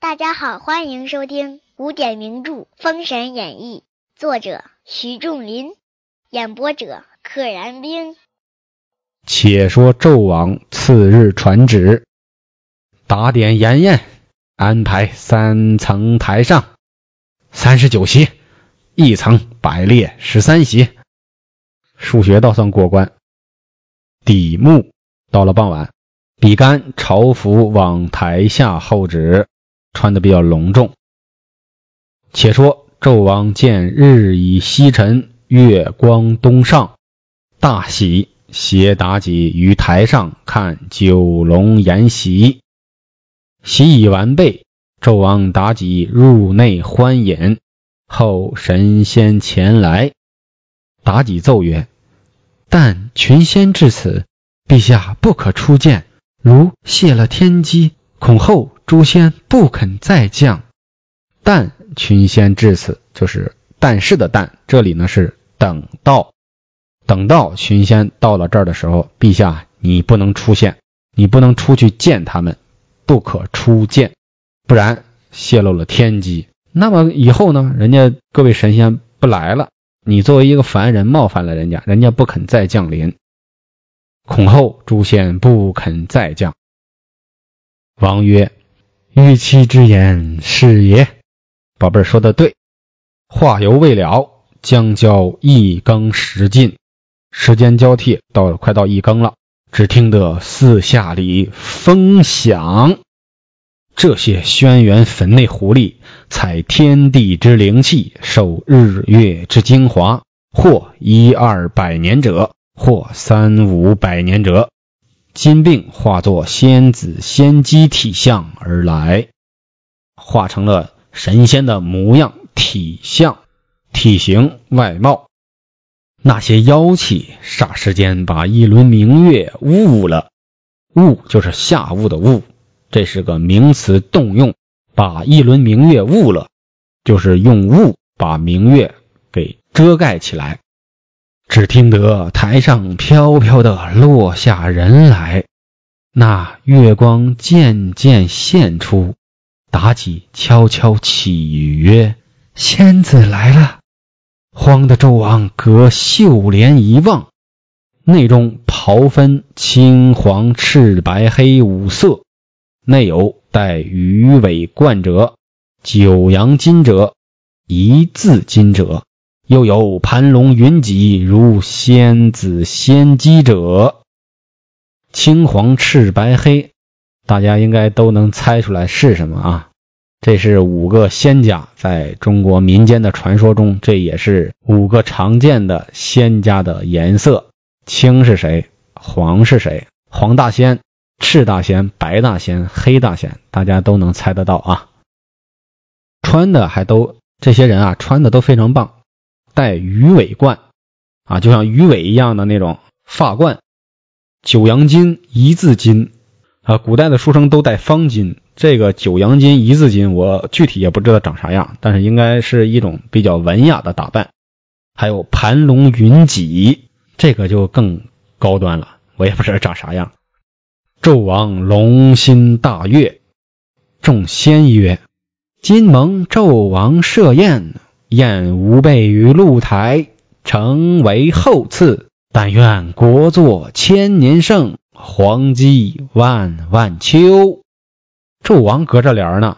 大家好，欢迎收听古典名著《封神演义》，作者徐仲林，演播者可燃冰。且说纣王次日传旨，打点筵宴，安排三层台上，三十九席，一层摆列十三席。数学倒算过关。底幕到了傍晚，比干朝服往台下候旨，穿的比较隆重。且说纣王见日已西沉，月光东上，大喜。携妲己于台上看九龙筵席，席已完备，纣王妲己入内欢饮。后神仙前来，妲己奏曰：“但群仙至此，陛下不可出见。如泄了天机，恐后诸仙不肯再降。但群仙至此，就是但是的但，这里呢是等到。”等到群仙到了这儿的时候，陛下你不能出现，你不能出去见他们，不可出见，不然泄露了天机。那么以后呢，人家各位神仙不来了，你作为一个凡人冒犯了人家，人家不肯再降临，恐后诸仙不肯再降。王曰：“玉妻之言是也，宝贝儿说的对。”话犹未了，将交一更时尽。时间交替到了，快到一更了。只听得四下里风响，这些轩辕坟内狐狸采天地之灵气，受日月之精华，或一二百年者，或三五百年者，金并化作仙子仙姬体相而来，化成了神仙的模样、体相、体型、外貌。那些妖气霎时间把一轮明月误了，雾就是下雾的雾，这是个名词动用，把一轮明月误了，就是用雾把明月给遮盖起来。只听得台上飘飘的落下人来，那月光渐渐现出，妲己悄悄起语曰：“仙子来了。”慌的纣王隔袖帘一望，内中袍分青黄赤白黑五色，内有戴鱼尾冠者、九阳金者、一字金者，又有盘龙云脊如仙子仙姬者。青黄赤白黑，大家应该都能猜出来是什么啊？这是五个仙家在中国民间的传说中，这也是五个常见的仙家的颜色。青是谁？黄是谁？黄大仙、赤大仙、白大仙、黑大仙，大家都能猜得到啊。穿的还都这些人啊，穿的都非常棒，戴鱼尾冠啊，就像鱼尾一样的那种发冠。九阳金、一字金啊，古代的书生都戴方巾。这个九阳金一字金，我具体也不知道长啥样，但是应该是一种比较文雅的打扮。还有盘龙云脊，这个就更高端了，我也不知道长啥样。纣王龙心大悦，众仙曰：“今蒙纣王设宴，宴吾辈于露台，诚为厚赐。但愿国祚千年盛，皇基万万秋。”纣王隔着帘呢，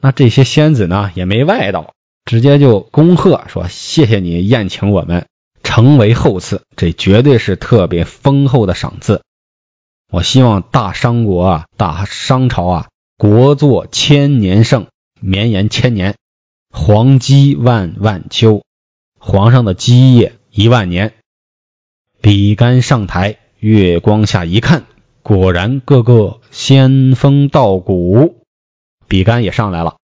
那这些仙子呢也没外道，直接就恭贺说：“谢谢你宴请我们，成为后赐，这绝对是特别丰厚的赏赐。我希望大商国啊，大商朝啊，国祚千年盛，绵延千年，皇基万万秋，皇上的基业一万年。”比干上台，月光下一看。果然，个个仙风道骨。比干也上来了。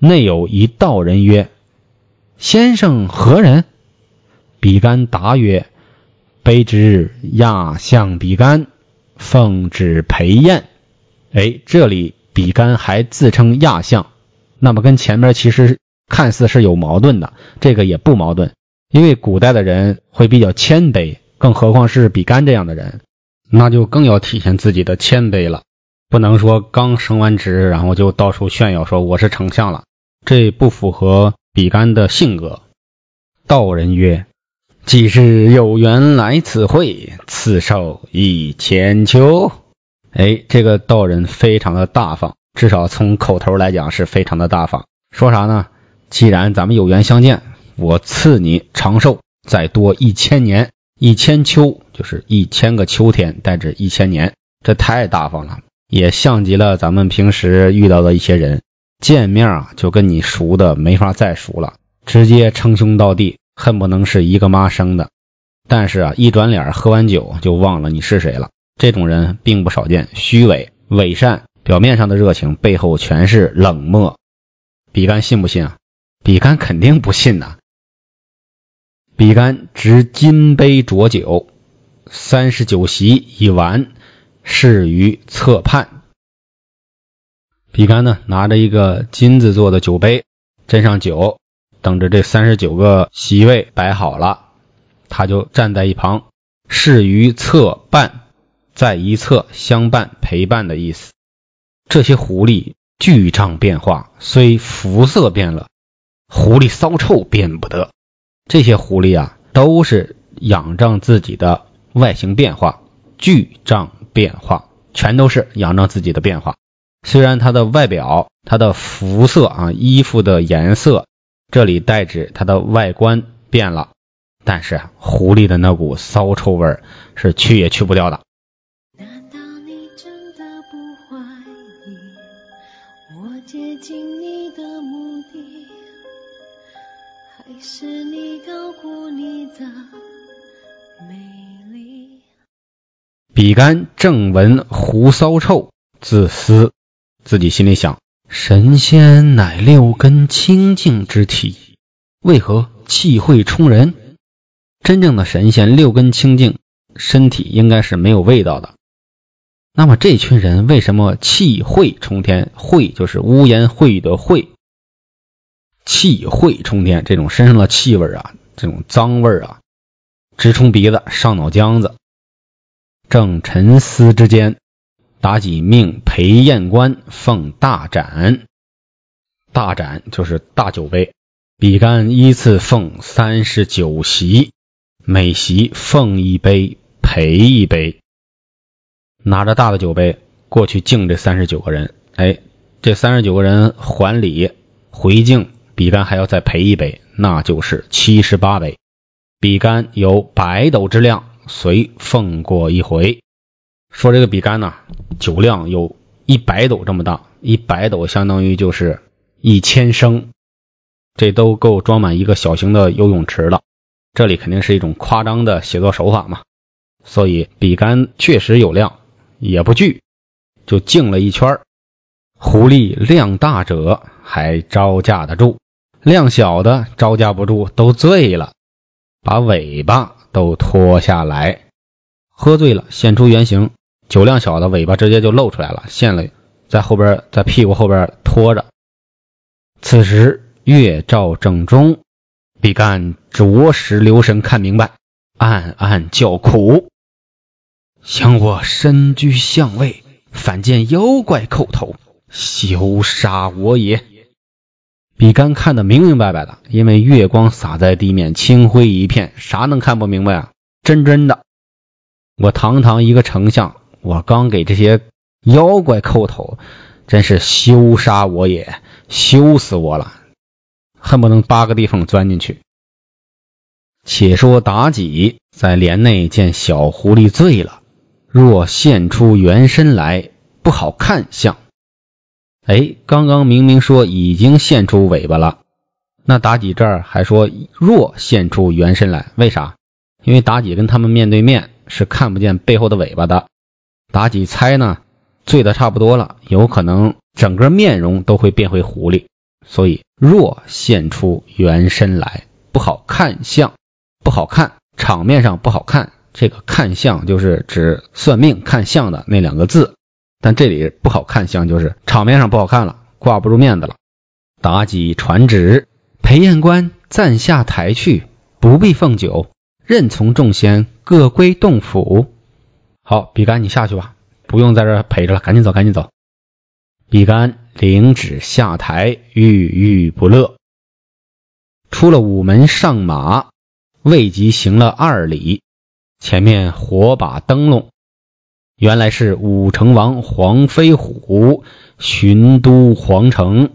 内有一道人曰：“先生何人？”比干答曰：“卑职亚相比干，奉旨陪宴。”哎，这里比干还自称亚相，那么跟前面其实看似是有矛盾的，这个也不矛盾，因为古代的人会比较谦卑，更何况是比干这样的人，那就更要体现自己的谦卑了，不能说刚升完职，然后就到处炫耀说我是丞相了，这不符合比干的性格。道人曰。既是有缘来此会，赐寿一千秋。哎，这个道人非常的大方，至少从口头来讲是非常的大方。说啥呢？既然咱们有缘相见，我赐你长寿，再多一千年，一千秋就是一千个秋天，代指一千年。这太大方了，也像极了咱们平时遇到的一些人，见面啊就跟你熟的没法再熟了，直接称兄道弟。恨不能是一个妈生的，但是啊，一转脸喝完酒就忘了你是谁了。这种人并不少见，虚伪伪善，表面上的热情背后全是冷漠。比干信不信啊？比干肯定不信呐。比干执金杯浊酒，三十九席已完，侍于侧畔。比干呢，拿着一个金子做的酒杯，斟上酒。等着这三十九个席位摆好了，他就站在一旁，侍于侧伴，在一侧相伴陪伴的意思。这些狐狸巨胀变化，虽肤色变了，狐狸骚臭变不得。这些狐狸啊，都是仰仗自己的外形变化，巨胀变化，全都是仰仗自己的变化。虽然它的外表、它的肤色啊，衣服的颜色。这里代指它的外观变了，但是狐狸的那股骚臭味是去也去不掉的。比干正闻狐骚臭，自私，自己心里想。神仙乃六根清净之体，为何气会冲人？真正的神仙六根清净，身体应该是没有味道的。那么这群人为什么气会冲天？会就是污言秽语的秽，气会冲天，这种身上的气味啊，这种脏味啊，直冲鼻子，上脑浆子。正沉思之间。妲己命裴彦官奉大盏，大盏就是大酒杯。比干依次奉三十九席，每席奉一杯，陪一杯。拿着大的酒杯过去敬这三十九个人。哎，这三十九个人还礼回敬，比干还要再陪一杯，那就是七十八杯。比干有百斗之量，随奉过一回。说这个比干呢，酒量有一百斗这么大，一百斗相当于就是一千升，这都够装满一个小型的游泳池了。这里肯定是一种夸张的写作手法嘛，所以比干确实有量，也不惧，就敬了一圈。狐狸量大者还招架得住，量小的招架不住，都醉了，把尾巴都脱下来，喝醉了现出原形。酒量小的尾巴直接就露出来了，现了，在后边，在屁股后边拖着。此时月照正中，比干着实留神看明白，暗暗叫苦：想我身居相位，反见妖怪叩头，休杀我也！比干看得明明白白的，因为月光洒在地面，青灰一片，啥能看不明白啊？真真的，我堂堂一个丞相。我刚给这些妖怪叩头，真是羞杀我也，羞死我了，恨不能扒个地缝钻进去。且说妲己在帘内见小狐狸醉了，若现出原身来，不好看相。哎，刚刚明明说已经现出尾巴了，那妲己这儿还说若现出原身来，为啥？因为妲己跟他们面对面是看不见背后的尾巴的。妲己猜呢，醉的差不多了，有可能整个面容都会变回狐狸，所以若现出原身来，不好看相，不好看，场面上不好看。这个看相就是指算命看相的那两个字，但这里不好看相就是场面上不好看了，挂不住面子了。妲己传旨，裴彦官暂下台去，不必奉酒，任从众仙各归洞府。好，比干你下去吧，不用在这陪着了，赶紧走，赶紧走。比干领旨下台，郁郁不乐。出了午门上马，未及行了二里，前面火把灯笼，原来是武成王黄飞虎巡都皇城。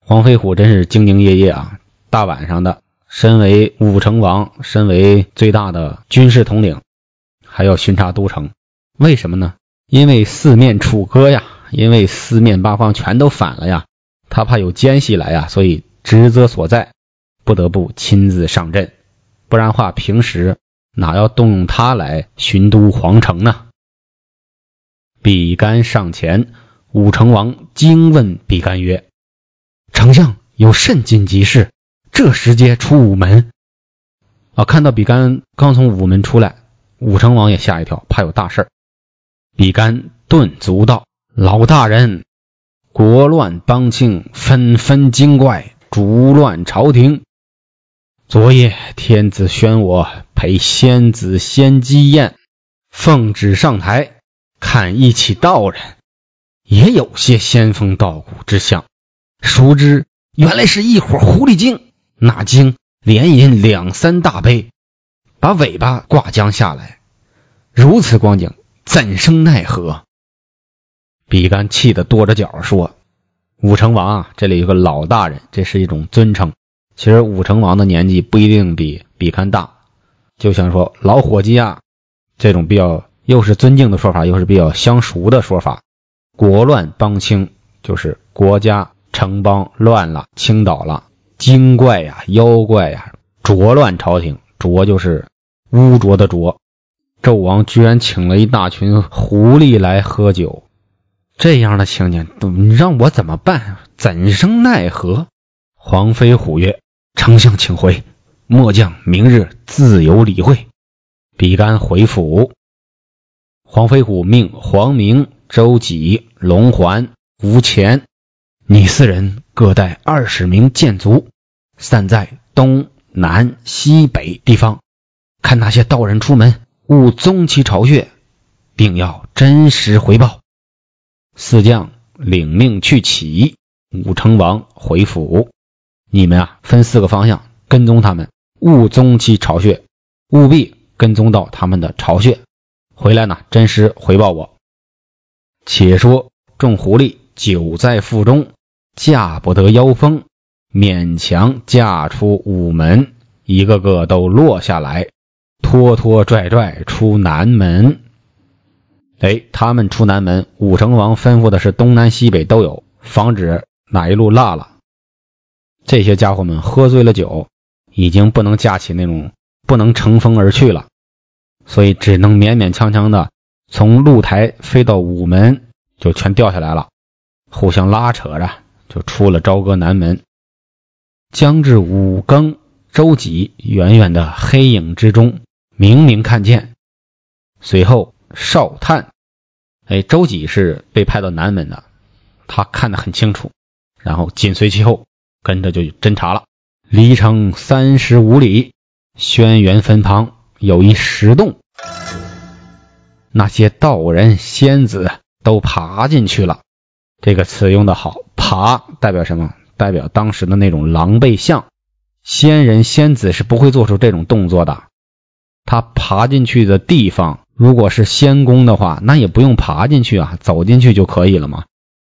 黄飞虎真是兢兢业业啊！大晚上的，身为武成王，身为最大的军事统领，还要巡查都城。为什么呢？因为四面楚歌呀，因为四面八方全都反了呀，他怕有奸细来呀，所以职责所在，不得不亲自上阵。不然话，平时哪要动用他来巡都皇城呢？比干上前，武成王惊问比干曰。丞相有甚紧急事？这时节出午门啊！看到比干刚从午门出来，武成王也吓一跳，怕有大事。比干顿足道：“老大人，国乱邦庆，纷纷惊怪，逐乱朝廷。昨夜天子宣我陪仙子仙姬宴，奉旨上台看一起道人，也有些仙风道骨之相。”熟知原来是一伙狐狸精，那精连饮两三大杯，把尾巴挂将下来。如此光景，怎生奈何？比干气得跺着脚说：“武成王啊，这里有个老大人，这是一种尊称。其实武成王的年纪不一定比比干大，就像说老伙计啊，这种比较又是尊敬的说法，又是比较相熟的说法。国乱邦清，就是国家。”城邦乱了，倾倒了，精怪呀，妖怪呀，浊乱朝廷。浊就是污浊的浊。纣王居然请了一大群狐狸来喝酒，这样的情景，你让我怎么办？怎生奈何？黄飞虎曰：“丞相请回，末将明日自有理会。”比干回府。黄飞虎命黄明、周几、龙环、吴乾。你四人各带二十名箭卒，散在东南西北地方，看那些道人出门，勿踪其巢穴，并要真实回报。四将领命去起。武成王回府，你们啊，分四个方向跟踪他们，勿踪其巢穴，务必跟踪到他们的巢穴，回来呢，真实回报我。且说众狐狸久在腹中。架不得妖风，勉强架出午门，一个个都落下来，拖拖拽拽出南门。哎，他们出南门，武成王吩咐的是东南西北都有，防止哪一路落了。这些家伙们喝醉了酒，已经不能架起那种，不能乘风而去了，所以只能勉勉强强的从露台飞到午门，就全掉下来了，互相拉扯着。就出了朝歌南门，将至五更，周几远远的黑影之中，明明看见。随后哨探，哎，周几是被派到南门的，他看得很清楚，然后紧随其后，跟着就侦查了。离城三十五里，轩辕坟旁有一石洞，那些道人仙子都爬进去了。这个词用的好。爬代表什么？代表当时的那种狼狈相。仙人仙子是不会做出这种动作的。他爬进去的地方，如果是仙宫的话，那也不用爬进去啊，走进去就可以了嘛。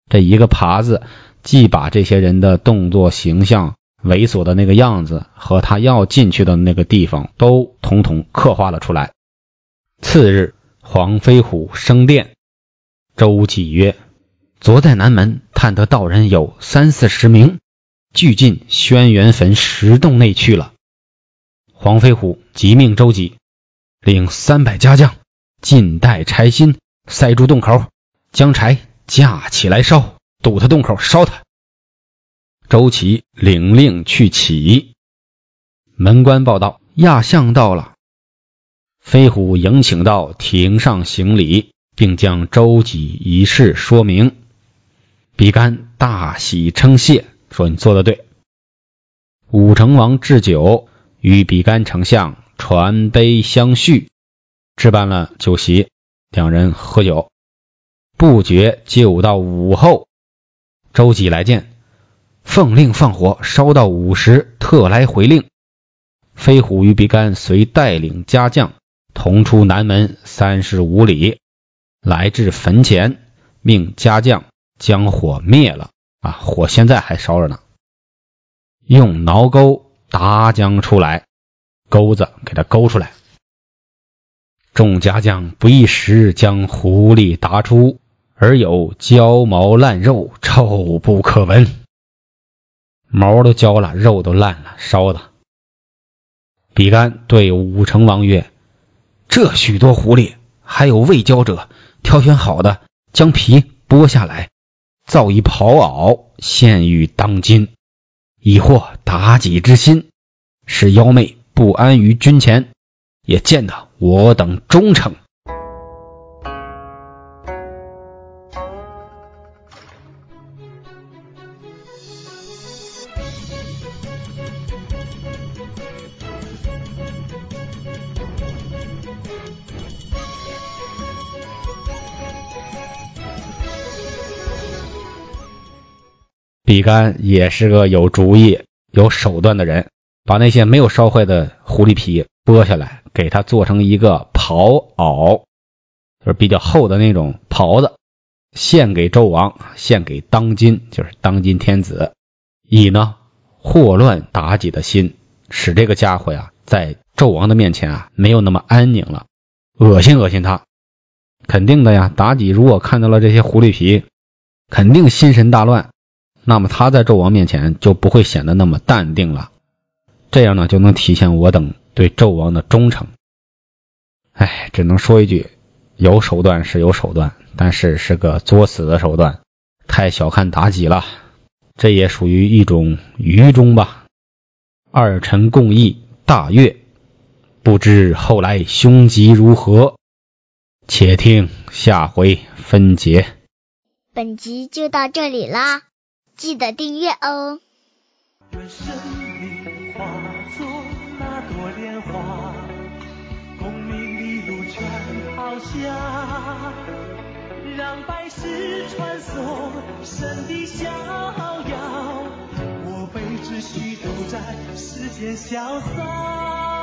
这一个爬字，既把这些人的动作形象、猥琐的那个样子和他要进去的那个地方都统统刻画了出来。次日，黄飞虎升殿，周几曰。昨在南门探得道人有三四十名，俱进轩辕坟石洞内去了。黄飞虎即命周几领三百家将，尽带柴薪，塞住洞口，将柴架起来烧，堵他洞口，烧他。周琦领令去起。门官报道：亚相到了。飞虎迎请到庭上行礼，并将周几一事说明。比干大喜称谢，说你做的对。武成王置酒，与比干丞相传杯相叙，置办了酒席，两人喝酒。不觉就到午后，周济来见，奉令放火烧到午时，特来回令。飞虎与比干遂带领家将同出南门三十五里，来至坟前，命家将将火灭了。啊，火现在还烧着呢。用挠钩打将出来，钩子给它勾出来。众家将不一时将狐狸打出，而有焦毛烂肉，臭不可闻。毛都焦了，肉都烂了，烧的。比干对武成王曰：“这许多狐狸，还有未焦者，挑选好的，将皮剥下来，造一袍袄，献与当今。”以获妲己之心，使妖媚不安于军前，也见得我等忠诚。比干也是个有主意、有手段的人，把那些没有烧坏的狐狸皮剥下来，给他做成一个袍袄，就是比较厚的那种袍子，献给纣王，献给当今，就是当今天子，以呢祸乱妲己的心，使这个家伙呀在纣王的面前啊没有那么安宁了，恶心恶心他，肯定的呀。妲己如果看到了这些狐狸皮，肯定心神大乱。那么他在纣王面前就不会显得那么淡定了，这样呢就能体现我等对纣王的忠诚。哎，只能说一句，有手段是有手段，但是是个作死的手段，太小看妲己了。这也属于一种愚忠吧。二臣共议大悦，不知后来凶吉如何？且听下回分解。本集就到这里啦。记得订阅哦。愿生命化作那朵莲花，功名利禄全抛下，让百世传颂神的逍遥。我辈只需都在世间潇洒。